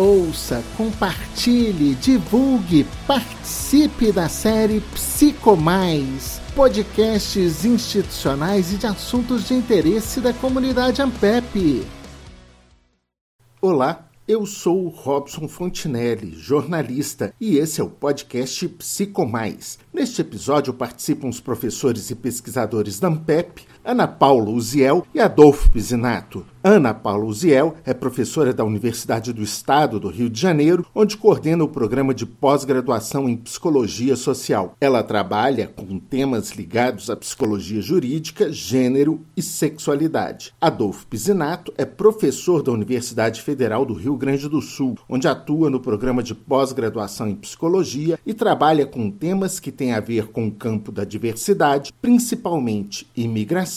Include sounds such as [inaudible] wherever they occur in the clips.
ouça, compartilhe, divulgue, participe da série Psicomais, podcasts institucionais e de assuntos de interesse da comunidade Ampep. Olá, eu sou o Robson Fontinelli, jornalista, e esse é o podcast Psicomais. Neste episódio participam os professores e pesquisadores da Ampep, Ana Paula Uziel e Adolfo Pisinato. Ana Paula Uziel é professora da Universidade do Estado do Rio de Janeiro, onde coordena o programa de pós-graduação em Psicologia Social. Ela trabalha com temas ligados à psicologia jurídica, gênero e sexualidade. Adolfo Pisinato é professor da Universidade Federal do Rio Grande do Sul, onde atua no programa de pós-graduação em Psicologia e trabalha com temas que têm a ver com o campo da diversidade, principalmente imigração,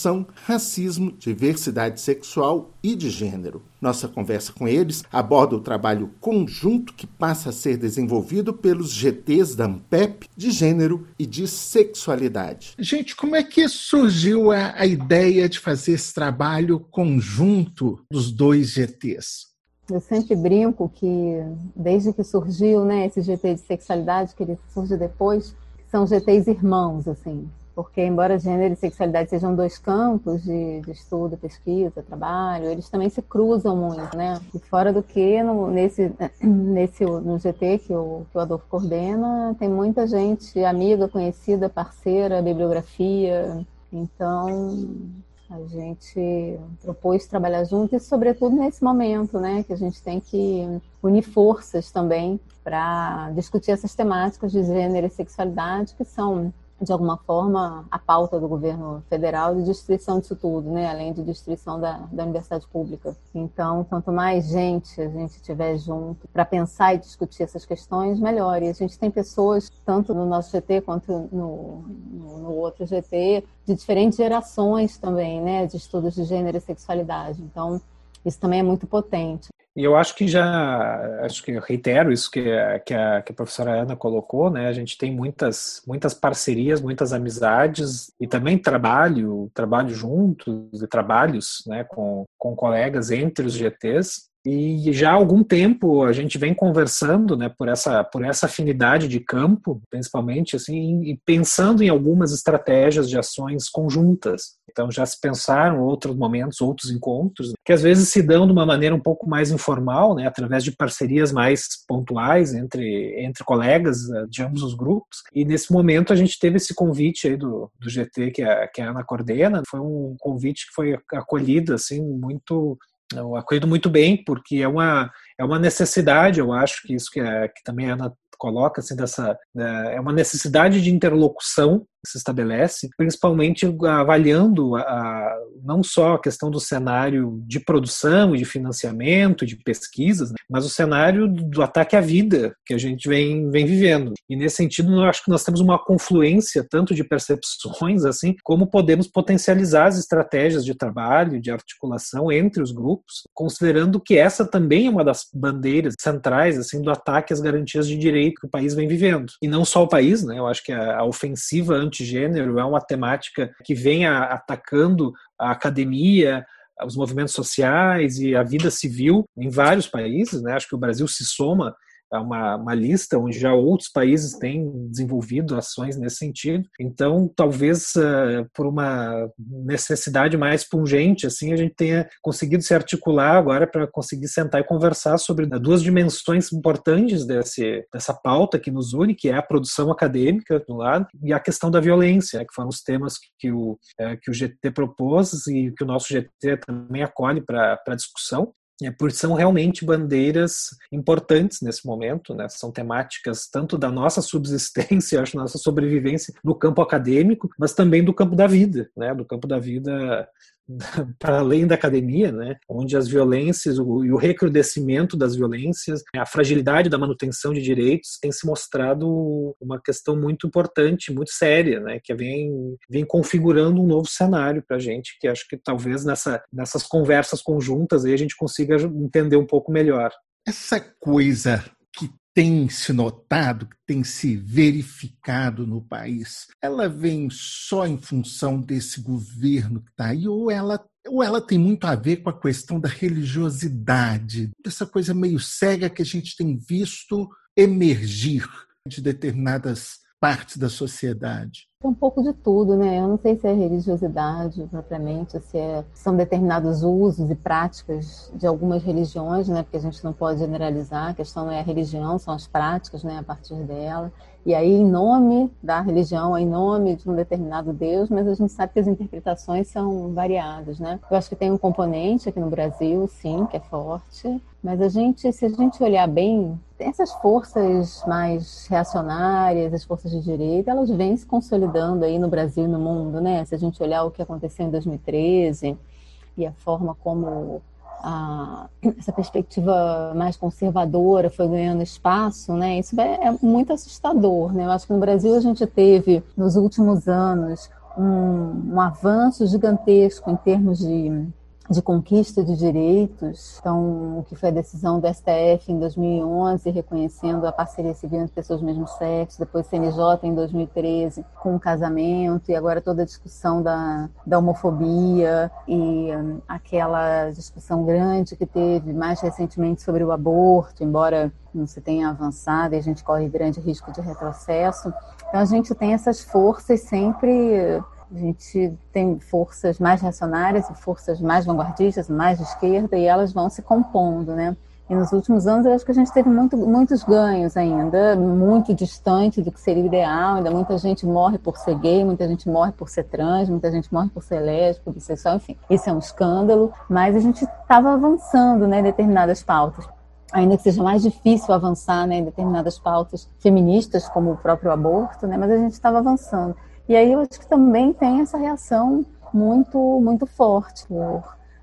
racismo, diversidade sexual e de gênero. Nossa conversa com eles aborda o trabalho conjunto que passa a ser desenvolvido pelos GTs da AMPEP de gênero e de sexualidade. Gente, como é que surgiu a, a ideia de fazer esse trabalho conjunto dos dois GTs? Eu sempre brinco que desde que surgiu, né, esse GT de sexualidade, que ele surge depois, são GTs irmãos, assim, porque embora gênero e sexualidade sejam dois campos de, de, estudo, pesquisa, trabalho, eles também se cruzam muito, né? E fora do que, no, nesse, [clears throat] nesse, no GT que o, que o Adolfo coordena, tem muita gente amiga, conhecida, parceira, bibliografia, então a gente propôs trabalhar junto e sobretudo nesse momento, né, que a gente tem que unir forças também para discutir essas temáticas de gênero e sexualidade que são de alguma forma, a pauta do governo federal de destruição disso tudo, né? além de destruição da, da universidade pública. Então, quanto mais gente a gente tiver junto para pensar e discutir essas questões, melhor. E a gente tem pessoas, tanto no nosso GT quanto no, no, no outro GT, de diferentes gerações também, né? de estudos de gênero e sexualidade. Então, isso também é muito potente. E eu acho que já, acho que eu reitero isso que, que, a, que a professora Ana colocou, né? A gente tem muitas, muitas parcerias, muitas amizades e também trabalho, trabalho juntos e trabalhos, né, com, com colegas entre os GTs. E já há algum tempo a gente vem conversando, né, por essa por essa afinidade de campo, principalmente assim, e pensando em algumas estratégias de ações conjuntas. Então já se pensaram outros momentos, outros encontros, que às vezes se dão de uma maneira um pouco mais informal, né, através de parcerias mais pontuais entre entre colegas eh, de ambos os grupos. E nesse momento a gente teve esse convite aí do, do GT que a, que a Ana coordena, foi um convite que foi acolhido assim muito acolhido muito bem, porque é uma, é uma necessidade, eu acho que isso que, é, que também a Ana coloca, assim, dessa, né, é uma necessidade de interlocução se estabelece, principalmente avaliando a, a, não só a questão do cenário de produção e de financiamento, de pesquisas, né, mas o cenário do ataque à vida que a gente vem, vem vivendo. E nesse sentido, eu acho que nós temos uma confluência tanto de percepções, assim, como podemos potencializar as estratégias de trabalho, de articulação entre os grupos, considerando que essa também é uma das bandeiras centrais, assim, do ataque às garantias de direito que o país vem vivendo. E não só o país, né? Eu acho que a, a ofensiva antigênero é uma temática que vem a, atacando a academia, os movimentos sociais e a vida civil em vários países, né? Acho que o Brasil se soma uma, uma lista onde já outros países têm desenvolvido ações nesse sentido. Então, talvez uh, por uma necessidade mais pungente, assim, a gente tenha conseguido se articular agora para conseguir sentar e conversar sobre duas dimensões importantes desse, dessa pauta que nos une, que é a produção acadêmica, do lado, e a questão da violência, que foram os temas que o, é, que o GT propôs e que o nosso GT também acolhe para discussão é, porque são realmente bandeiras importantes nesse momento, né? São temáticas tanto da nossa subsistência, [laughs] acho, nossa sobrevivência no campo acadêmico, mas também do campo da vida, né? Do campo da vida [laughs] para além da academia, né, onde as violências o, e o recrudescimento das violências, a fragilidade da manutenção de direitos tem se mostrado uma questão muito importante, muito séria, né, que vem, vem configurando um novo cenário para a gente, que acho que talvez nessa, nessas conversas conjuntas aí a gente consiga entender um pouco melhor. Essa coisa tem se notado, que tem se verificado no país, ela vem só em função desse governo que está aí, ou ela, ou ela tem muito a ver com a questão da religiosidade, dessa coisa meio cega que a gente tem visto emergir de determinadas partes da sociedade? É um pouco de tudo, né? Eu não sei se é religiosidade propriamente, se é, são determinados usos e práticas de algumas religiões, né? Porque a gente não pode generalizar, a questão não é a religião, são as práticas, né? A partir dela. E aí, em nome da religião, em nome de um determinado Deus, mas a gente sabe que as interpretações são variadas, né? Eu acho que tem um componente aqui no Brasil, sim, que é forte, mas a gente, se a gente olhar bem, essas forças mais reacionárias, as forças de direita, elas vêm se consolidando aí no Brasil e no mundo, né? Se a gente olhar o que aconteceu em 2013 e a forma como a, essa perspectiva mais conservadora foi ganhando espaço, né? Isso é, é muito assustador, né? Eu acho que no Brasil a gente teve nos últimos anos um, um avanço gigantesco em termos de de conquista de direitos, então o que foi a decisão do STF em 2011 reconhecendo a parceria civil entre pessoas do mesmo sexo, depois CNJ em 2013 com o casamento e agora toda a discussão da, da homofobia e um, aquela discussão grande que teve mais recentemente sobre o aborto, embora não se tenha avançado e a gente corre grande risco de retrocesso. Então a gente tem essas forças sempre a gente tem forças mais reacionárias e forças mais vanguardistas, mais de esquerda, e elas vão se compondo, né? E nos últimos anos eu acho que a gente teve muito, muitos ganhos ainda, muito distante do que seria ideal. Ainda muita gente morre por ser gay, muita gente morre por ser trans, muita gente morre por ser lésbico, bissexual, enfim. Isso é um escândalo, mas a gente estava avançando né, em determinadas pautas ainda que seja mais difícil avançar né, em determinadas pautas feministas, como o próprio aborto, né, mas a gente estava avançando. E aí eu acho que também tem essa reação muito, muito forte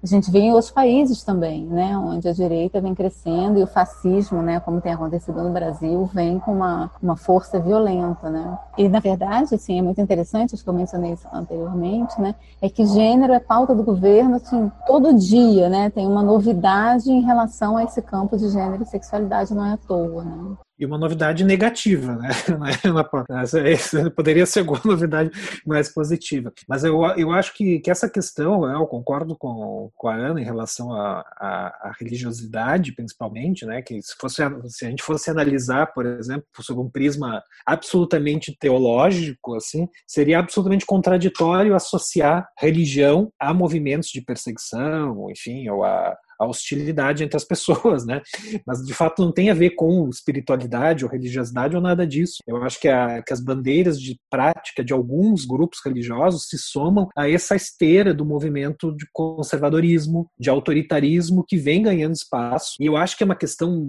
a gente vê em outros países também, né, onde a direita vem crescendo e o fascismo, né, como tem acontecido no Brasil, vem com uma, uma força violenta, né. E na verdade, assim, é muito interessante, acho que eu mencionei isso anteriormente, né, é que gênero é pauta do governo, assim, todo dia, né, tem uma novidade em relação a esse campo de gênero e sexualidade, não é à toa, né e uma novidade negativa, né? [laughs] Essa poderia ser uma novidade mais positiva. Mas eu, eu acho que, que essa questão, eu concordo com, com a Ana em relação à religiosidade, principalmente, né? Que se, fosse, se a gente fosse analisar, por exemplo, sob um prisma absolutamente teológico, assim, seria absolutamente contraditório associar religião a movimentos de perseguição, enfim, ou a a hostilidade entre as [laughs] pessoas, né? Mas de fato não tem a ver com espiritualidade ou religiosidade ou nada disso. Eu acho que, a, que as bandeiras de prática de alguns grupos religiosos se somam a essa esteira do movimento de conservadorismo, de autoritarismo que vem ganhando espaço. E eu acho que é uma questão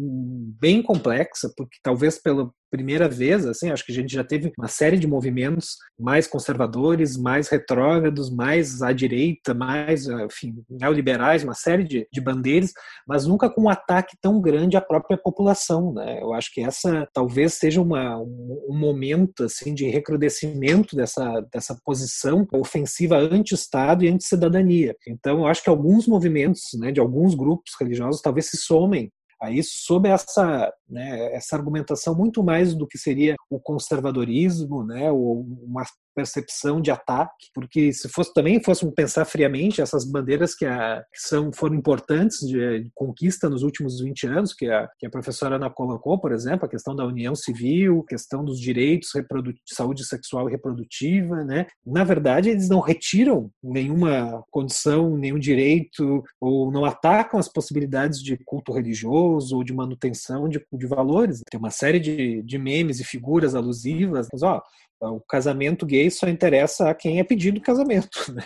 bem complexa, porque talvez pelo, primeira vez, assim, acho que a gente já teve uma série de movimentos mais conservadores, mais retrógrados, mais à direita, mais, enfim, neoliberais, uma série de, de bandeiras, mas nunca com um ataque tão grande à própria população, né? Eu acho que essa talvez seja uma, um, um momento, assim, de recrudescimento dessa, dessa posição ofensiva anti-Estado e anti-cidadania. Então, eu acho que alguns movimentos, né, de alguns grupos religiosos talvez se somem a isso sob essa, né, essa argumentação muito mais do que seria o conservadorismo, né, ou uma percepção de ataque, porque se fosse também fôssemos pensar friamente essas bandeiras que, a, que são foram importantes de, de, conquista nos últimos 20 anos, que a, que a professora Ana colocou, por exemplo, a questão da união civil, questão dos direitos de saúde sexual e reprodutiva, né? Na verdade, eles não retiram nenhuma condição, nenhum direito ou não atacam as possibilidades de culto religioso ou de manutenção de, de valores. Tem uma série de, de memes e figuras alusivas, mas ó, o casamento gay só interessa a quem é pedido casamento, [laughs] né?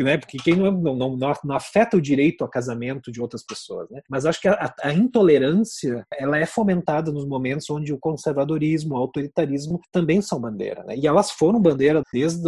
né? Porque quem não, não, não, não, afeta o direito a casamento de outras pessoas, né? Mas acho que a, a, intolerância ela é fomentada nos momentos onde o conservadorismo, o autoritarismo também são bandeira, né? E elas foram bandeira desde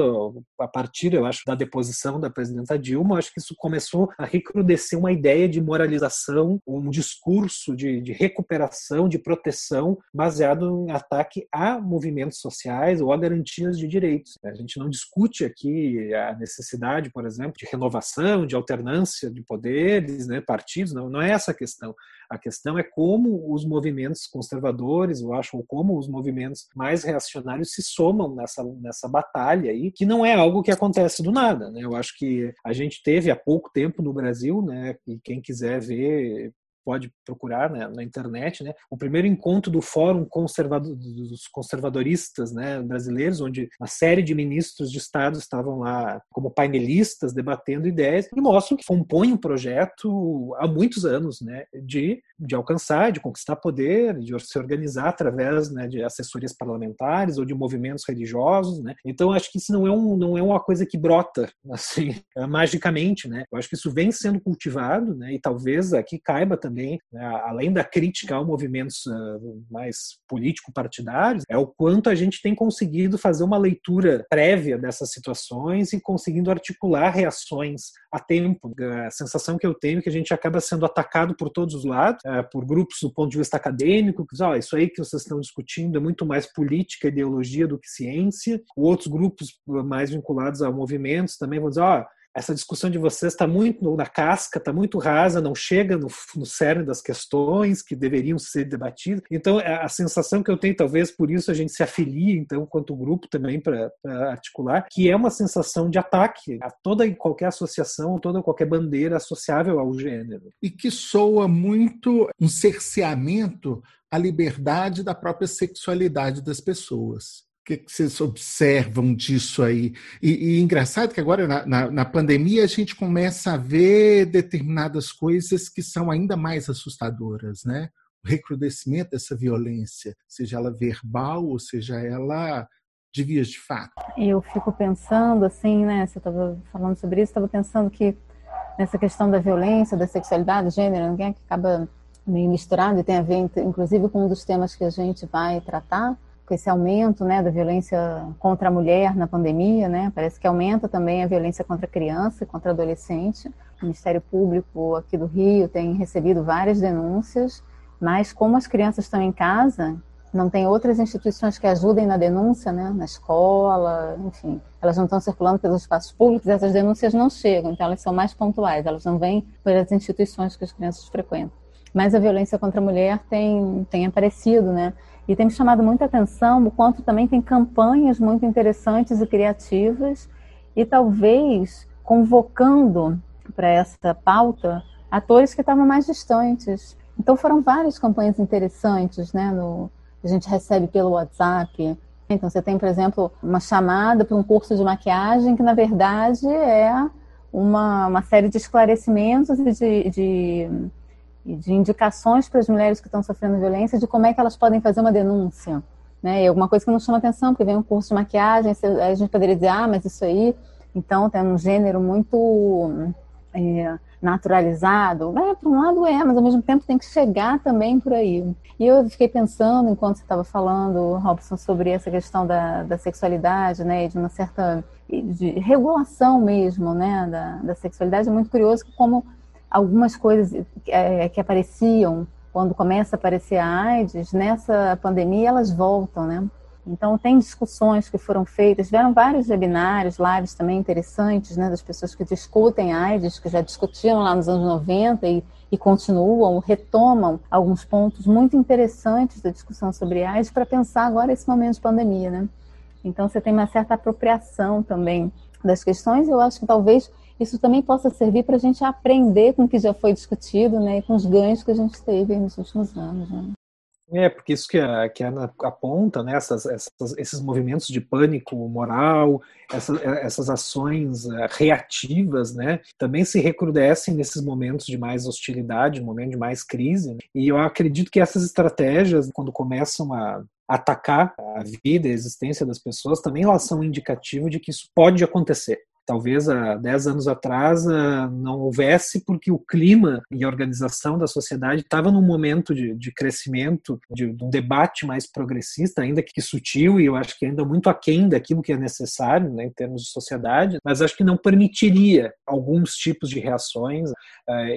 a partir, eu acho, da deposição da presidenta Dilma. Acho que isso começou a recrudescer uma ideia de moralização, um discurso de, de recuperação, de proteção baseado em ataque a movimentos sociais sociais ou a garantias de direitos. A gente não discute aqui a necessidade, por exemplo, de renovação, de alternância de poderes, né, partidos, não, não é essa a questão. A questão é como os movimentos conservadores, eu acho, ou como os movimentos mais reacionários se somam nessa, nessa batalha aí, que não é algo que acontece do nada. Né? Eu acho que a gente teve há pouco tempo no Brasil, né, e quem quiser ver pode procurar né, na internet, né, o primeiro encontro do Fórum Conservador, dos Conservadoristas né, brasileiros, onde uma série de ministros de Estado estavam lá como painelistas debatendo ideias e mostram que compõe um projeto há muitos anos né, de, de alcançar, de conquistar poder, de se organizar através né, de assessorias parlamentares ou de movimentos religiosos. Né. Então, acho que isso não é, um, não é uma coisa que brota assim [laughs] magicamente. Né. Eu acho que isso vem sendo cultivado né, e talvez aqui caiba também também, né, além da crítica ao movimentos uh, mais político-partidários, é o quanto a gente tem conseguido fazer uma leitura prévia dessas situações e conseguindo articular reações a tempo. A sensação que eu tenho é que a gente acaba sendo atacado por todos os lados, uh, por grupos do ponto de vista acadêmico, que oh, isso aí que vocês estão discutindo é muito mais política, ideologia do que ciência. Outros grupos mais vinculados a movimentos também vão dizer, ó, oh, essa discussão de vocês está muito na casca, está muito rasa, não chega no, no cerne das questões que deveriam ser debatidas. Então, é, a sensação que eu tenho, talvez por isso a gente se afilie, então, quanto grupo também para articular, que é uma sensação de ataque a toda e qualquer associação, toda qualquer bandeira associável ao gênero. E que soa muito um cerceamento à liberdade da própria sexualidade das pessoas que, que vocês observam disso aí? E, e engraçado que agora, na, na, na, pandemia, a gente começa a ver determinadas coisas que são ainda mais assustadoras, né? O recrudescimento dessa violência, seja ela verbal ou seja ela de vias de fato. Eu fico pensando, assim, né? Você estava falando sobre isso, estava pensando que nessa questão da violência, da sexualidade, gênero, ninguém que acaba meio misturado e tem a ver, inclusive, com um dos temas que a gente vai tratar, com esse aumento né, da violência contra a mulher na pandemia, né, parece que aumenta também a violência contra a criança e contra a adolescente. O Ministério Público aqui do Rio tem recebido várias denúncias, mas como as crianças estão em casa, não tem outras instituições que ajudem na denúncia, né, na escola, enfim, elas não estão circulando pelos espaços públicos, essas denúncias não chegam, então elas são mais pontuais, elas não vêm pelas instituições que as crianças frequentam. Mas a violência contra a mulher tem, tem aparecido, né? E tem me chamado muita atenção o quanto também tem campanhas muito interessantes e criativas e talvez convocando para essa pauta atores que estavam mais distantes. Então foram várias campanhas interessantes, né? No, a gente recebe pelo WhatsApp. Então você tem, por exemplo, uma chamada para um curso de maquiagem que na verdade é uma, uma série de esclarecimentos e de, de de indicações para as mulheres que estão sofrendo violência de como é que elas podem fazer uma denúncia. Né? E alguma coisa que não chama atenção, porque vem um curso de maquiagem, a gente poderia dizer, ah, mas isso aí, então tem um gênero muito é, naturalizado. É, por um lado é, mas ao mesmo tempo tem que chegar também por aí. E eu fiquei pensando, enquanto você estava falando, Robson, sobre essa questão da, da sexualidade, né, de uma certa de regulação mesmo, né, da, da sexualidade. É muito curioso como algumas coisas é, que apareciam quando começa a aparecer a AIDS, nessa pandemia elas voltam, né? Então tem discussões que foram feitas, tiveram vários webinários, lives também interessantes, né, das pessoas que discutem AIDS, que já discutiam lá nos anos 90 e, e continuam, retomam alguns pontos muito interessantes da discussão sobre AIDS para pensar agora esse momento de pandemia, né? Então você tem uma certa apropriação também das questões, eu acho que talvez isso também possa servir para a gente aprender com o que já foi discutido, né, e com os ganhos que a gente teve nos últimos anos. Né? É, porque isso que a, que a Ana aponta, né, essas, essas, esses movimentos de pânico moral, essas, essas ações uh, reativas, né, também se recrudescem nesses momentos de mais hostilidade, momento de mais crise. Né? E eu acredito que essas estratégias, quando começam a atacar a vida, a existência das pessoas, também elas são indicativo de que isso pode acontecer talvez há 10 anos atrás não houvesse, porque o clima e a organização da sociedade estava num momento de, de crescimento, de, de, um debate mais progressista, ainda que sutil, e eu acho que ainda muito aquém daquilo que é necessário né, em termos de sociedade, mas acho que não permitiria alguns tipos de reações.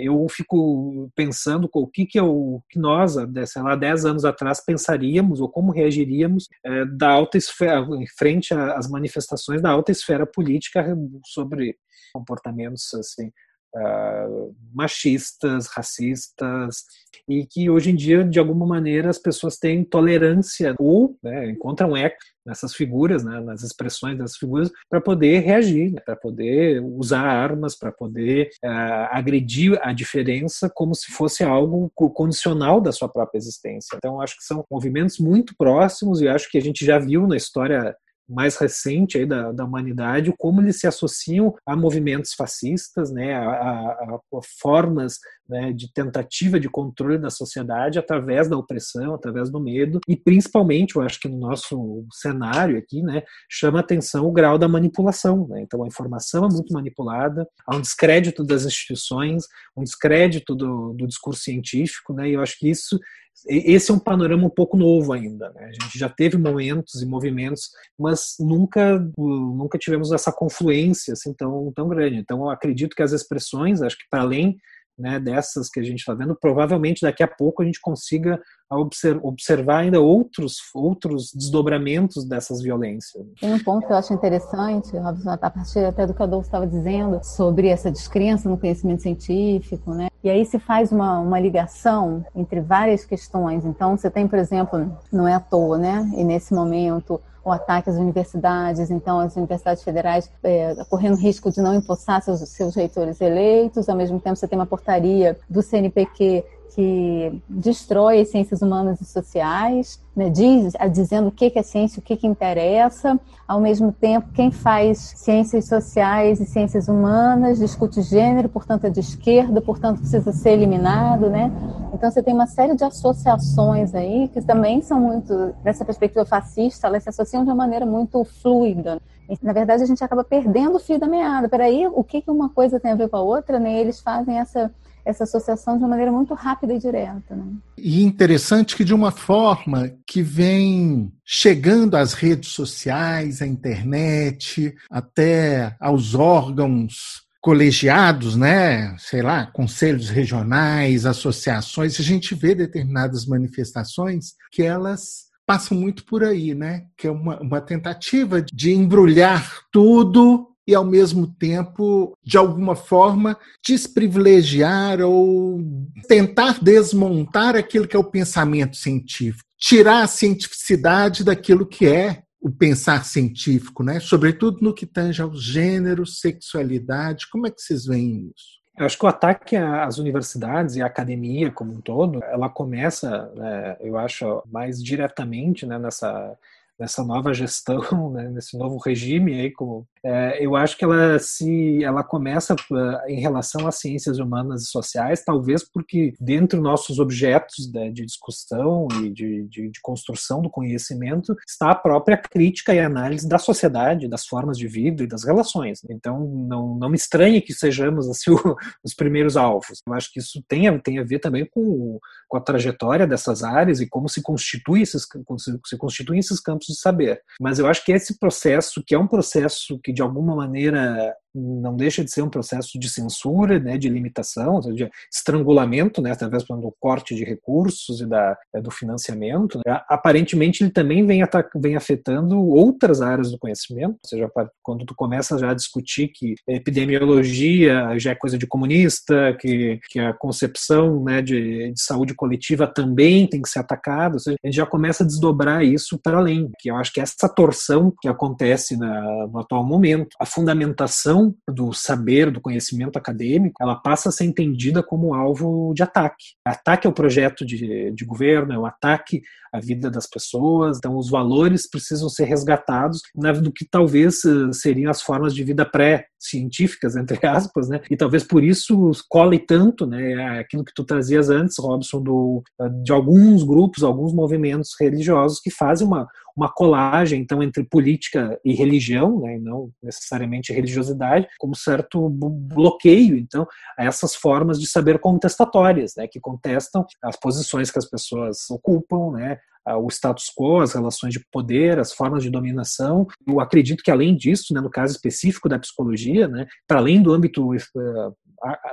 Eu fico pensando o que, que, eu, que nós, sei lá, 10 anos atrás, pensaríamos ou como reagiríamos da alta esfera, em frente às manifestações da alta esfera política sobre comportamentos assim uh, machistas, racistas e que hoje em dia de alguma maneira as pessoas têm tolerância ou né, encontram eco nessas figuras, né, nas expressões dessas figuras, para poder reagir, né, para poder usar armas, para poder uh, agredir a diferença como se fosse algo condicional da sua própria existência. Então, acho que são movimentos muito próximos e acho que a gente já viu na história mais recente aí da, da humanidade, como eles se associam a movimentos fascistas, né, a, a, a formas né, de tentativa de controle da sociedade através da opressão, através do medo, e principalmente, eu acho que no nosso cenário aqui, né, chama atenção o grau da manipulação. Né? Então, a informação é muito manipulada, há um descrédito das instituições, um descrédito do, do discurso científico, né, e eu acho que isso esse é um panorama um pouco novo ainda. Né? A gente já teve momentos e movimentos, mas nunca, nunca tivemos essa confluência assim tão, tão grande. Então, eu acredito que as expressões, acho que para além né, dessas que a gente está vendo, provavelmente daqui a pouco a gente consiga observar ainda outros, outros desdobramentos dessas violências. Tem um ponto que eu acho interessante, a partir até do que a Adolfo estava dizendo, sobre essa descrença no conhecimento científico, né? E aí se faz uma, uma ligação entre várias questões. Então, você tem, por exemplo, não é à toa, né? E nesse momento, o ataque às universidades, então as universidades federais é, correndo risco de não empossar seus, seus reitores eleitos, ao mesmo tempo você tem uma portaria do CNPq que destrói as ciências humanas e sociais, né, diz, dizendo o que é ciência, o que, que interessa. Ao mesmo tempo, quem faz ciências sociais e ciências humanas discute gênero, portanto é de esquerda, portanto precisa ser eliminado, né? Então você tem uma série de associações aí que também são muito, nessa perspectiva fascista, elas se associam de uma maneira muito fluida. Na verdade, a gente acaba perdendo o fio da meada. Peraí, o que, que uma coisa tem a ver com a outra, né? Eles fazem essa essa associação de uma maneira muito rápida e direta. Né? E interessante que de uma forma que vem chegando às redes sociais, à internet, até aos órgãos colegiados, né, sei lá, conselhos regionais, associações, a gente vê determinadas manifestações que elas passam muito por aí, né? Que é uma, uma tentativa de embrulhar tudo e, ao mesmo tempo, de alguma forma, desprivilegiar ou tentar desmontar aquilo que é o pensamento científico, tirar a cientificidade daquilo que é o pensar científico, né? sobretudo no que tange aos gêneros, sexualidade. Como é que vocês veem isso? Eu acho que o ataque às universidades e à academia como um todo, ela começa, né, eu acho, mais diretamente né, nessa nessa nova gestão, [laughs] né, nesse novo regime aí, como é, eu acho que ela se ela começa uh, em relação às ciências humanas e sociais, talvez porque dentro nossos objetos né, de discussão e de, de, de, construção do conhecimento está a própria crítica e análise da sociedade, das formas de vida e das relações. Então não, não me estranhe que sejamos assim [laughs] o, os primeiros alvos. Eu acho que isso tem a, tem a ver também com, com a trajetória dessas áreas e como se constitui esses se, se constituem esses campos de saber. Mas eu acho que esse processo, que é um processo que de alguma maneira não deixa de ser um processo de censura, né, de limitação, de estrangulamento, né, através do corte de recursos e da, é, do financiamento. Né. Aparentemente, ele também vem, vem afetando outras áreas do conhecimento, ou seja, quando tu começa já a discutir que epidemiologia já é coisa de comunista, que, que a concepção né, de, de saúde coletiva também tem que ser atacada, ou seja, a gente já começa a desdobrar isso para além, que eu acho que essa torção que acontece na, no atual momento, a fundamentação do saber, do conhecimento acadêmico, ela passa a ser entendida como alvo de ataque. Ataque ao projeto de, de governo, é um ataque à vida das pessoas, então os valores precisam ser resgatados do que talvez eh, seriam as formas de vida pré científicas, [laughs] entre aspas, né? E talvez por isso cole tanto, né? Aquilo que tu trazias antes, Robson, do, de alguns grupos, alguns movimentos religiosos que fazem uma, uma colagem, então, entre política e religião, né, e não necessariamente religiosidade, como certo bloqueio, então, a essas formas de saber contestatórias, né, que contestam as posições que as pessoas ocupam, né, o status quo, as relações de poder, as formas de dominação. Eu acredito que, além disso, né, no caso específico da psicologia, né, para além do âmbito uh,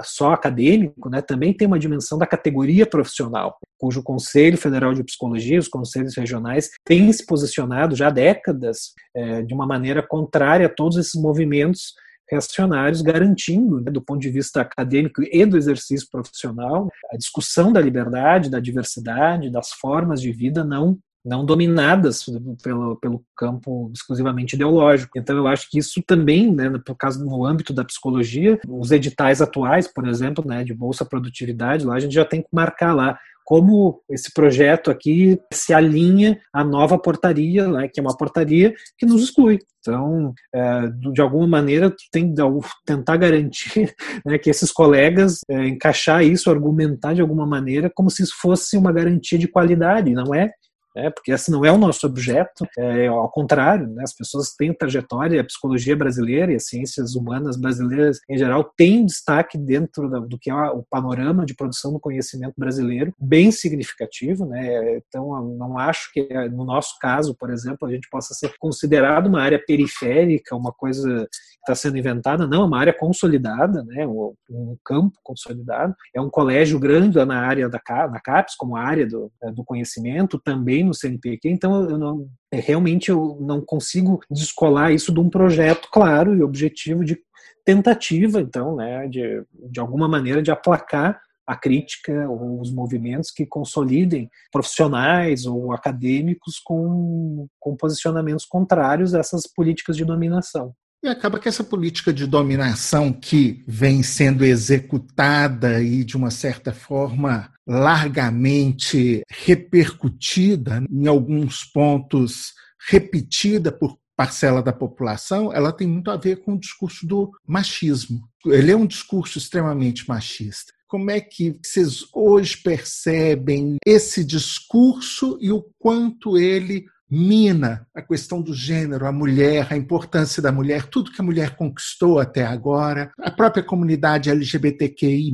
só acadêmico, né, também tem uma dimensão da categoria profissional, cujo Conselho Federal de Psicologia, os conselhos regionais, têm se posicionado já há décadas é, de uma maneira contrária a todos esses movimentos reacionários, garantindo, né, do ponto de vista acadêmico e do exercício profissional, a discussão da liberdade, da diversidade, das formas de vida não não dominadas pelo, pelo campo exclusivamente ideológico. Então, eu acho que isso também, né, por causa no âmbito da psicologia, os editais atuais, por exemplo, né, de bolsa produtividade, lá a gente já tem que marcar lá como esse projeto aqui se alinha à nova portaria, né, que é uma portaria que nos exclui. Então, é, de alguma maneira, tem que tentar garantir [laughs] né, que esses colegas é, encaixar isso, argumentar de alguma maneira, como se isso fosse uma garantia de qualidade, não é? Né, porque esse não é o nosso objeto, é, ao contrário, né, as pessoas têm trajetória, a psicologia brasileira e as ciências humanas brasileiras em geral têm destaque dentro do que é o panorama de produção do conhecimento brasileiro, bem significativo, né, então não acho que no nosso caso, por exemplo, a gente possa ser considerado uma área periférica, uma coisa está sendo inventada, não, é uma área consolidada, né, um campo consolidado, é um colégio grande na área da na CAPES, como área do, do conhecimento, também no CNPq, então eu não, é, realmente eu não consigo descolar isso de um projeto claro e objetivo de tentativa, então, né, de, de alguma maneira de aplacar a crítica ou os movimentos que consolidem profissionais ou acadêmicos com, com posicionamentos contrários a essas políticas de dominação. E acaba que essa política de dominação que vem sendo executada e, de uma certa forma, largamente repercutida, em alguns pontos repetida por parcela da população, ela tem muito a ver com o discurso do machismo. Ele é um discurso extremamente machista. Como é que vocês hoje percebem esse discurso e o quanto ele mina a questão do gênero, a mulher, a importância da mulher, tudo que a mulher conquistou até agora, a própria comunidade LGBTQI,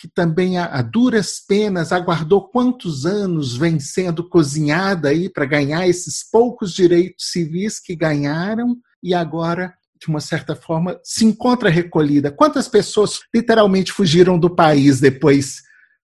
que também a, a duras penas aguardou quantos anos vem sendo cozinhada aí para ganhar esses poucos direitos civis que ganharam e agora de uma certa forma, se encontra recolhida. Quantas pessoas literalmente fugiram do país depois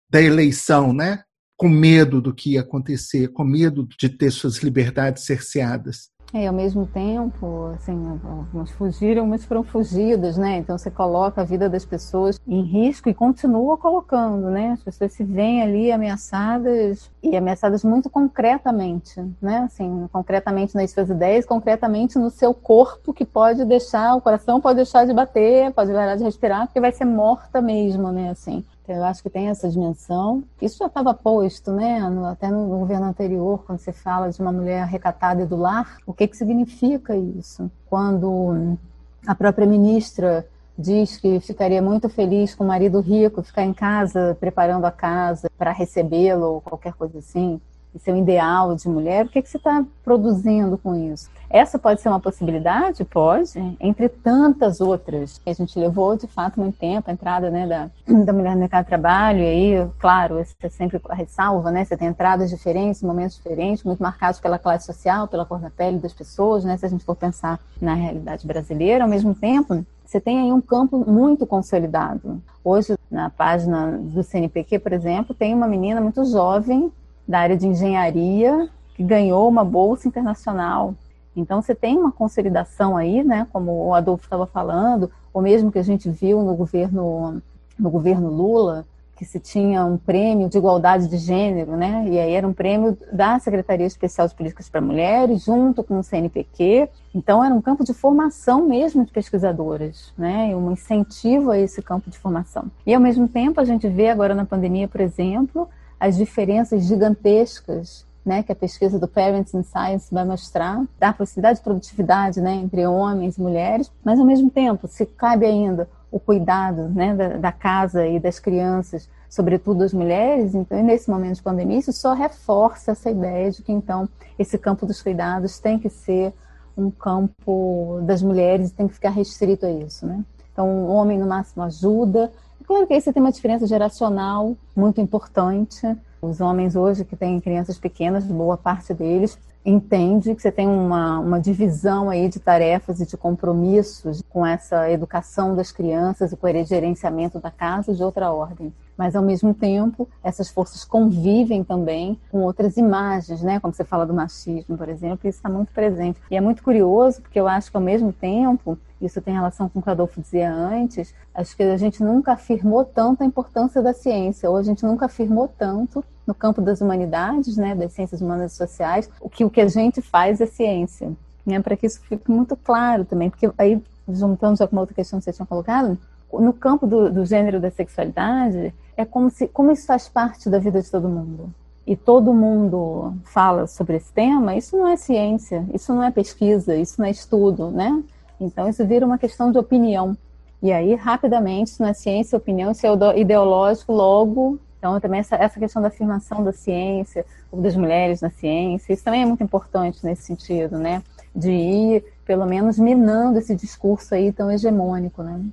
da eleição, né? Com medo do que ia acontecer, com medo de ter suas liberdades cerceadas. É, ao mesmo tempo, assim, algumas fugiram, mas foram fugidas, né? Então você coloca a vida das pessoas em risco e continua colocando, né? As pessoas se veem ali ameaçadas e ameaçadas muito concretamente, né? Assim, concretamente nas suas ideias, concretamente no seu corpo que pode deixar, o coração pode deixar de bater, pode parar de respirar, porque vai ser morta mesmo, né? Assim, eu acho que tem essa dimensão. Isso já estava posto, né? Até no governo anterior, quando se fala de uma mulher recatada e do lar, o que, que significa isso? Quando a própria ministra diz que ficaria muito feliz com o marido rico ficar em casa preparando a casa para recebê-lo ou qualquer coisa assim seu ideal de mulher, o que, que você está produzindo com isso? Essa pode ser uma possibilidade? Pode, entre tantas outras. A gente levou, de fato, muito tempo a entrada né, da, [clears throat] da mulher no mercado de trabalho, e aí, claro, você sempre ressalva, né? Você tem entradas diferentes, momentos diferentes, muito marcados pela classe social, pela cor da pele das pessoas, né? Se a gente for pensar na realidade brasileira, ao mesmo tempo, você tem aí um campo muito consolidado. Hoje, na página do CNPq, por exemplo, tem uma menina muito jovem da área de engenharia que ganhou uma bolsa internacional. Então você tem uma consolidação aí, né, como o Adolfo estava falando, ou mesmo que a gente viu no governo no governo Lula, que se tinha um prêmio de igualdade de gênero, né? E aí era um prêmio da Secretaria Especial de Políticas para Mulheres, junto com o CNPq. Então era um campo de formação mesmo de pesquisadoras, né? E um incentivo a esse campo de formação. E ao mesmo tempo a gente vê agora na pandemia, por exemplo, as diferenças gigantescas né, que a pesquisa do Parents in Science vai mostrar, da possibilidade de produtividade né, entre homens e mulheres, mas ao mesmo tempo, se cabe ainda o cuidado né, da, da casa e das crianças, sobretudo das mulheres, então, nesse momento de pandemia, isso só reforça essa ideia de que, então, esse campo dos cuidados tem que ser um campo das mulheres e tem que ficar restrito a isso, né? Então, o homem, no máximo, ajuda. Claro que você tem uma diferença geracional muito importante. Os homens hoje que têm crianças pequenas, boa parte deles, entende que você tem uma, uma divisão aí de tarefas e de compromissos com essa educação das crianças e com o gerenciamento da casa de outra ordem. Mas, ao mesmo tempo, essas forças convivem também com outras imagens, né? Como você fala do machismo, por exemplo, isso está muito presente. E é muito curioso, porque eu acho que, ao mesmo tempo, isso tem relação com o que o Adolfo dizia antes, acho que a gente nunca afirmou tanto a importância da ciência, ou a gente nunca afirmou tanto no campo das humanidades, né, das ciências humanas e sociais, o que o que a gente faz é ciência, né, para que isso fique muito claro também, porque aí juntando já com uma outra questão que você tinha colocado, no campo do, do gênero da sexualidade é como se como isso faz parte da vida de todo mundo e todo mundo fala sobre esse tema, isso não é ciência, isso não é pesquisa, isso não é estudo, né? Então isso vira uma questão de opinião. E aí, rapidamente, isso não é ciência, opinião, isso é ideológico, logo então, também essa, essa questão da afirmação da ciência, das mulheres na ciência, isso também é muito importante nesse sentido, né? De ir, pelo menos, minando esse discurso aí tão hegemônico, né?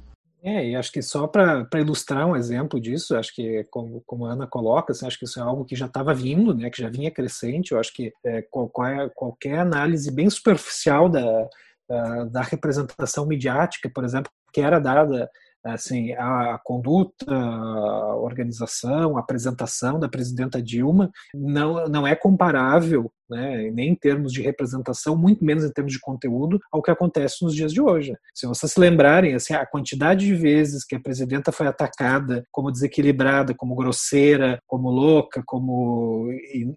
É, e acho que só para ilustrar um exemplo disso, acho que como, como a Ana coloca, assim, acho que isso é algo que já estava vindo, né, que já vinha crescente. Eu acho que é, qualquer, qualquer análise bem superficial da, da, da representação midiática, por exemplo, que era dada assim, a conduta, a organização, a apresentação da presidenta Dilma não, não é comparável, né, nem em termos de representação, muito menos em termos de conteúdo, ao que acontece nos dias de hoje. Se vocês se lembrarem, assim, a quantidade de vezes que a presidenta foi atacada como desequilibrada, como grosseira, como louca, como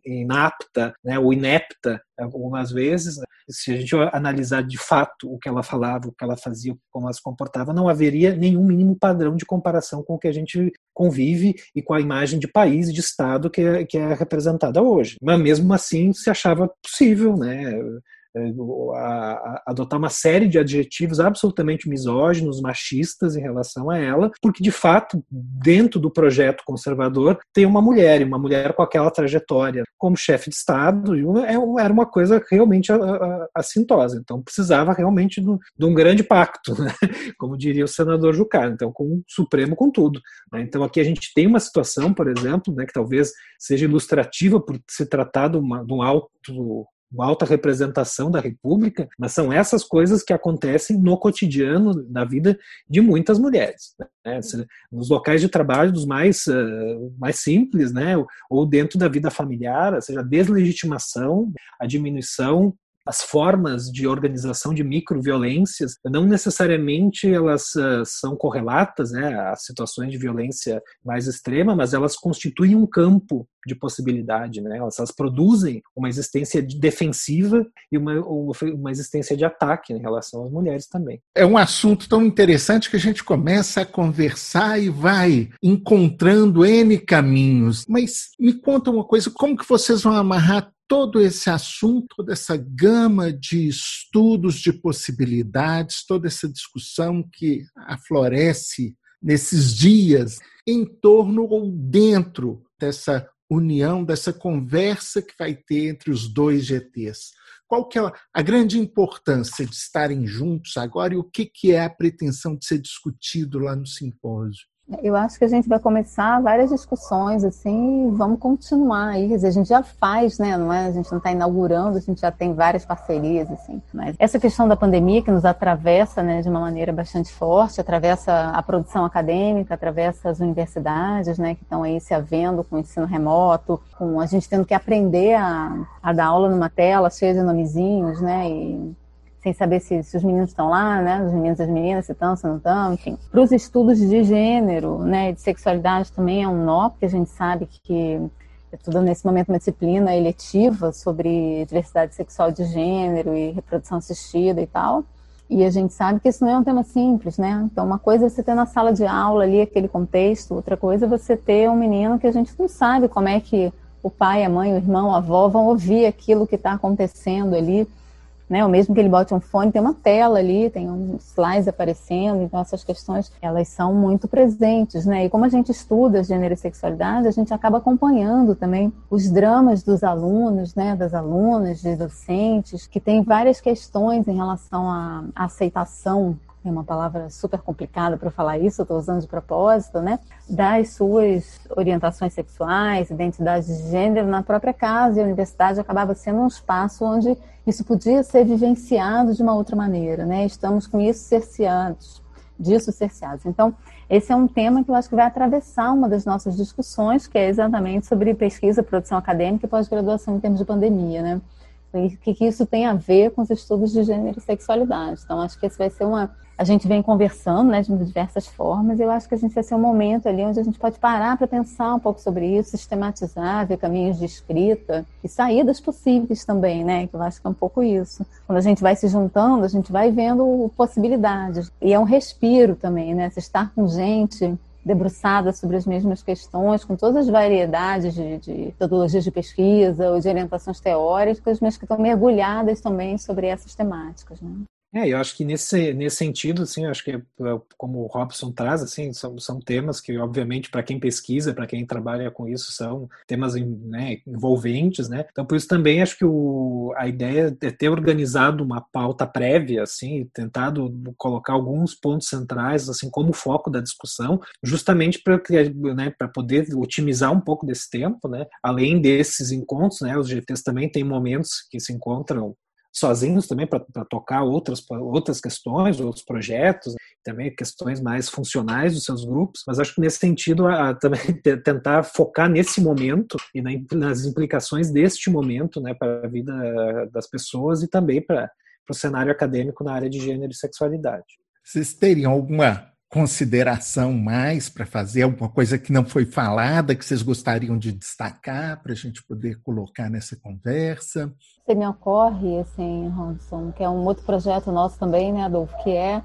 inapta, né, ou inepta, algumas vezes, né, se a gente analisar de fato o que ela falava, o que ela fazia, como ela se comportava, não haveria nenhum mínimo padrão de comparação com o que a gente convive e com a imagem de país, de Estado que é, que é representada hoje. Mas mesmo assim se achava possível, né? Adotar uma série de adjetivos absolutamente misóginos, machistas em relação a ela, porque de fato, dentro do projeto conservador, tem uma mulher, e uma mulher com aquela trajetória como chefe de Estado, é era uma coisa realmente assintosa. Então precisava realmente de um grande pacto, né? [laughs] como diria o senador Jucá, então com o Supremo com tudo. Né? Então aqui a gente tem uma situação, por exemplo, né, que talvez seja ilustrativa por se tratar de, uma, de um alto uma alta representação da República, mas são essas coisas que acontecem no cotidiano da vida de muitas mulheres. Né? Nos locais de trabalho dos mais, uh, mais simples, né? ou dentro da vida familiar, ou seja, a deslegitimação, a diminuição as formas de organização de microviolências não necessariamente elas uh, são correlatas né, às situações de violência mais extrema, mas elas constituem um campo de possibilidade, né? Elas, elas produzem uma existência defensiva e uma, uma existência de ataque em relação às mulheres também. É um assunto tão interessante que a gente começa a conversar e vai encontrando N caminhos. Mas me conta uma coisa, como que vocês vão amarrar todo esse assunto, toda essa gama de estudos, de possibilidades, toda essa discussão que aflorece nesses dias em torno ou dentro dessa união, dessa conversa que vai ter entre os dois GTs. Qual que é a grande importância de estarem juntos agora e o que, que é a pretensão de ser discutido lá no simpósio? Eu acho que a gente vai começar várias discussões, assim, e vamos continuar aí. A gente já faz, né? Não é? A gente não está inaugurando, a gente já tem várias parcerias, assim. Mas essa questão da pandemia que nos atravessa, né, de uma maneira bastante forte, atravessa a produção acadêmica, atravessa as universidades, né, que estão aí se havendo com o ensino remoto, com a gente tendo que aprender a, a dar aula numa tela cheia de nomezinhos, né? E sem saber se, se os meninos estão lá, né? Os meninos e as meninas, se estão, se não estão, enfim. Para os estudos de gênero, né? De sexualidade também é um nó, porque a gente sabe que estudando nesse momento uma disciplina eletiva sobre diversidade sexual de gênero e reprodução assistida e tal. E a gente sabe que isso não é um tema simples, né? Então, uma coisa é você ter na sala de aula ali aquele contexto, outra coisa é você ter um menino que a gente não sabe como é que o pai, a mãe, o irmão, a avó vão ouvir aquilo que está acontecendo ali né? O mesmo que ele bote um fone, tem uma tela ali, tem um slides aparecendo, então essas questões, elas são muito presentes, né? E como a gente estuda gênero e sexualidade, a gente acaba acompanhando também os dramas dos alunos, né? Das alunas, de docentes, que tem várias questões em relação à aceitação é uma palavra super complicada para falar isso, estou usando de propósito, né? Das suas orientações sexuais, identidade de gênero na própria casa e a universidade acabava sendo um espaço onde isso podia ser vivenciado de uma outra maneira, né? Estamos com isso cerceados, disso cerceados. Então, esse é um tema que eu acho que vai atravessar uma das nossas discussões, que é exatamente sobre pesquisa, produção acadêmica e pós-graduação em termos de pandemia, né? O que, que isso tem a ver com os estudos de gênero e sexualidade. Então, acho que esse vai ser uma, a gente vem conversando né, de diversas formas, e eu acho que a gente vai ser um momento ali onde a gente pode parar para pensar um pouco sobre isso, sistematizar, ver caminhos de escrita e saídas possíveis também, né? Que eu acho que é um pouco isso. Quando a gente vai se juntando, a gente vai vendo possibilidades. E é um respiro também, né? Se estar com gente debruçada sobre as mesmas questões, com todas as variedades de, de metodologias de pesquisa ou de orientações teóricas, mas que estão mergulhadas também sobre essas temáticas. Né? É, eu acho que nesse, nesse sentido, assim, acho que é, como o Robson traz, assim, são, são temas que, obviamente, para quem pesquisa, para quem trabalha com isso, são temas né, envolventes, né? Então, por isso também acho que o, a ideia é ter organizado uma pauta prévia, assim, tentado colocar alguns pontos centrais, assim, como foco da discussão, justamente para né, poder otimizar um pouco desse tempo, né? Além desses encontros, né? Os GTs também têm momentos que se encontram sozinhos também para tocar outras, outras questões, outros projetos, também questões mais funcionais dos seus grupos, mas acho que nesse sentido a, também [laughs] tentar focar nesse momento e na, nas implicações deste momento né, para a vida das pessoas e também para o cenário acadêmico na área de gênero e sexualidade. Vocês teriam alguma consideração mais para fazer, alguma coisa que não foi falada, que vocês gostariam de destacar para a gente poder colocar nessa conversa? Você me ocorre, assim, Ronson, que é um outro projeto nosso também, né, Adolfo, que é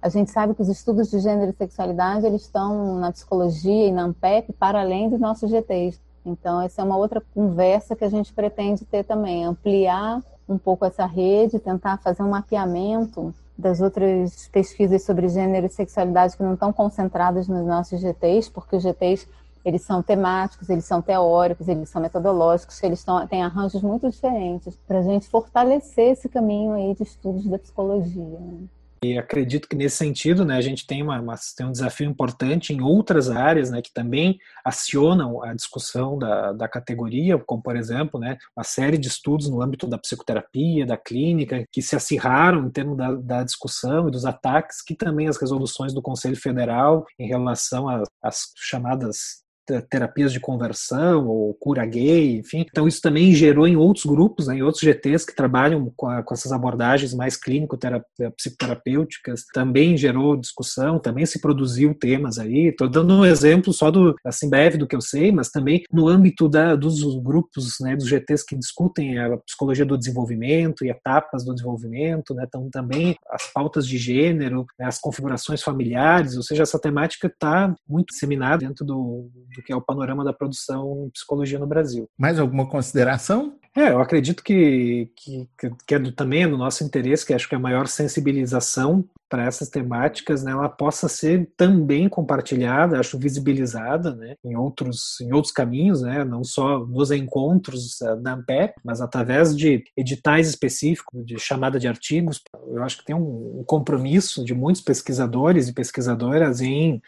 a gente sabe que os estudos de gênero e sexualidade eles estão na psicologia e na ANPEP para além dos nossos GTs. Então, essa é uma outra conversa que a gente pretende ter também, ampliar um pouco essa rede, tentar fazer um mapeamento das outras pesquisas sobre gênero e sexualidade que não estão concentradas nos nossos GTs, porque os GTs eles são temáticos, eles são teóricos, eles são metodológicos, eles têm arranjos muito diferentes para a gente fortalecer esse caminho aí de estudos da psicologia. Né? E acredito que nesse sentido, né, a gente tem, uma, uma, tem um desafio importante em outras áreas, né, que também acionam a discussão da, da categoria, como por exemplo, né, uma série de estudos no âmbito da psicoterapia, da clínica, que se acirraram em termos da, da discussão e dos ataques, que também as resoluções do Conselho Federal em relação às chamadas terapias de conversão ou cura gay, enfim. Então isso também gerou em outros grupos, né, em outros GTs que trabalham com, a, com essas abordagens mais clínico-psicoterapêuticas, também gerou discussão, também se produziu temas aí. Estou dando um exemplo só do, assim, breve do que eu sei, mas também no âmbito da, dos grupos, né, dos GTs que discutem a psicologia do desenvolvimento e etapas do desenvolvimento, né, então também as pautas de gênero, né, as configurações familiares, ou seja, essa temática está muito disseminada dentro do do que é o panorama da produção em psicologia no Brasil. Mais alguma consideração? É, eu acredito que, que, que é do, também é do nosso interesse, que acho que a maior sensibilização para essas temáticas, né, ela possa ser também compartilhada, acho visibilizada, né, em outros em outros caminhos, né, não só nos encontros uh, da Ampep, mas através de editais específicos, de chamada de artigos. Eu acho que tem um, um compromisso de muitos pesquisadores e pesquisadoras em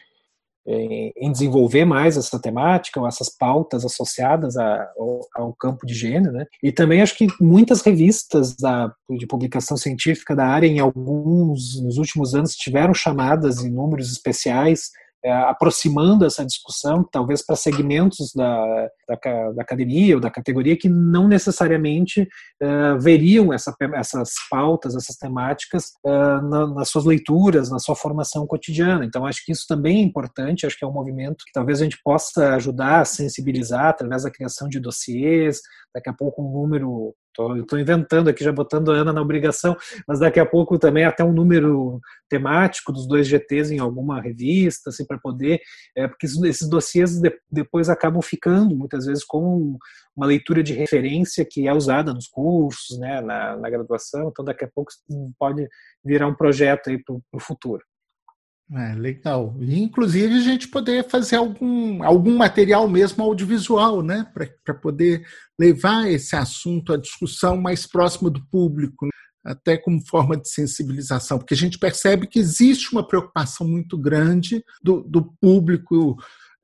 em desenvolver mais essa temática ou essas pautas associadas a, ao, ao, campo de gênero, né? E também acho que muitas revistas da, de publicação científica da área, em alguns, nos últimos anos, tiveram chamadas em números especiais é, aproximando essa discussão, talvez para segmentos da, da, da, academia ou da categoria que não necessariamente é, veriam essa, essas pautas, essas temáticas é, na, nas suas leituras, na sua formação cotidiana. Então, acho que isso também é importante, acho que é um movimento que talvez a gente possa ajudar a sensibilizar através da criação de dossiês, daqui a pouco um número Estou inventando aqui, já botando a Ana na obrigação, mas daqui a pouco também até um número temático dos dois GTs em alguma revista, assim, para poder, é, porque esses dossiês de, depois acabam ficando, muitas vezes, com uma leitura de referência que é usada nos cursos, né, na, na graduação, então daqui a pouco pode virar um projeto aí para o futuro. É, legal. E, inclusive, a gente poder fazer algum, algum material mesmo audiovisual, né? Para poder levar esse assunto à discussão mais próximo do público, né? até como forma de sensibilização, porque a gente percebe que existe uma preocupação muito grande do, do público,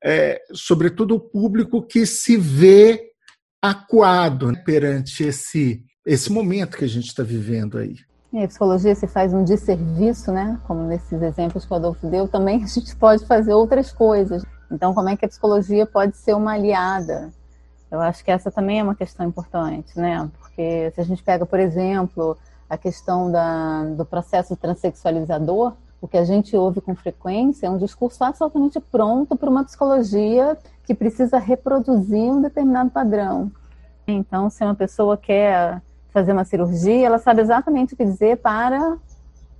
é, sobretudo o público que se vê acuado né, perante esse, esse momento que a gente está vivendo aí. A psicologia se faz um desserviço, né? Como nesses exemplos que o Adolfo deu, também [laughs] a gente pode fazer outras coisas. Então, como é que a psicologia pode ser uma aliada? Eu acho que essa também é uma questão importante, né? Porque se a gente pega, por exemplo, a questão da, do processo transexualizador, o que a gente ouve com frequência é um discurso absolutamente pronto para uma psicologia que precisa reproduzir um determinado padrão. Então, se uma pessoa quer fazer uma cirurgia, ela sabe exatamente o que dizer para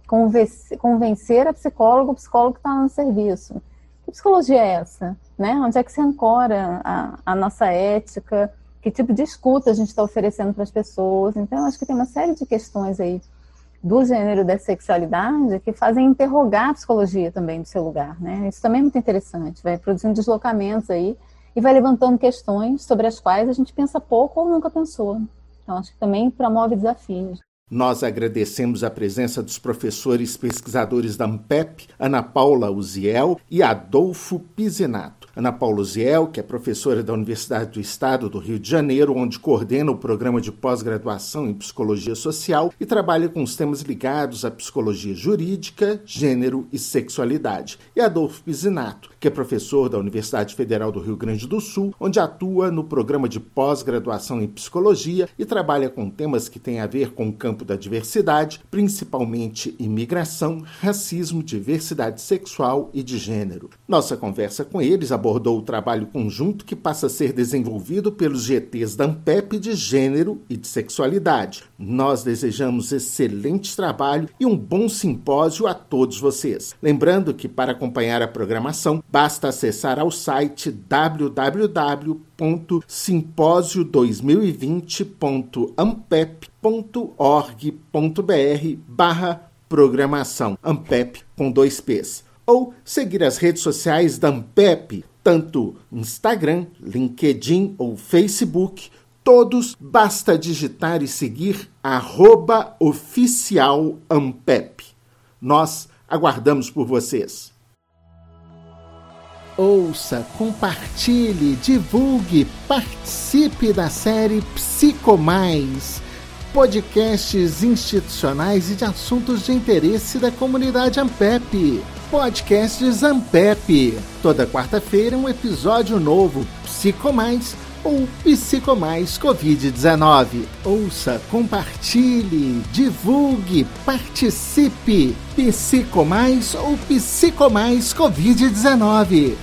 convencer, convencer a psicóloga, o psicólogo que está no serviço. Que psicologia é essa? Né? Onde é que se ancora a, a nossa ética? Que tipo de escuta a gente está oferecendo para as pessoas? Então, acho que tem uma série de questões aí do gênero da sexualidade que fazem interrogar a psicologia também do seu lugar, né? Isso também é muito interessante, vai produzindo deslocamentos aí e vai levantando questões sobre as quais a gente pensa pouco ou nunca pensou. Então, acho que também promove desafios. Nós agradecemos a presença dos professores pesquisadores da AMPEP, Ana Paula Uziel e Adolfo Pizinato. Ana Paula Ziel, que é professora da Universidade do Estado do Rio de Janeiro, onde coordena o programa de pós-graduação em psicologia social e trabalha com os temas ligados à psicologia jurídica, gênero e sexualidade. E Adolfo Pizinato, que é professor da Universidade Federal do Rio Grande do Sul, onde atua no programa de pós-graduação em psicologia e trabalha com temas que têm a ver com o campo da diversidade, principalmente imigração, racismo, diversidade sexual e de gênero. Nossa conversa com eles abordou o trabalho conjunto que passa a ser desenvolvido pelos GTs da Ampep de gênero e de sexualidade. Nós desejamos excelente trabalho e um bom simpósio a todos vocês. Lembrando que para acompanhar a programação basta acessar ao site www.simpósio2020.ampep.org.br barra programação Ampep com dois P's ou seguir as redes sociais da Ampep, tanto Instagram, LinkedIn ou Facebook, todos basta digitar e seguir arroba oficial Ampep. Nós aguardamos por vocês. Ouça, compartilhe, divulgue, participe da série Psico Mais, podcasts institucionais e de assuntos de interesse da comunidade Ampep. Podcast Zampep. Toda quarta-feira um episódio novo, Psico Mais ou Psico Mais Covid-19. Ouça, compartilhe, divulgue, participe. Psico Mais ou Psico Mais Covid-19.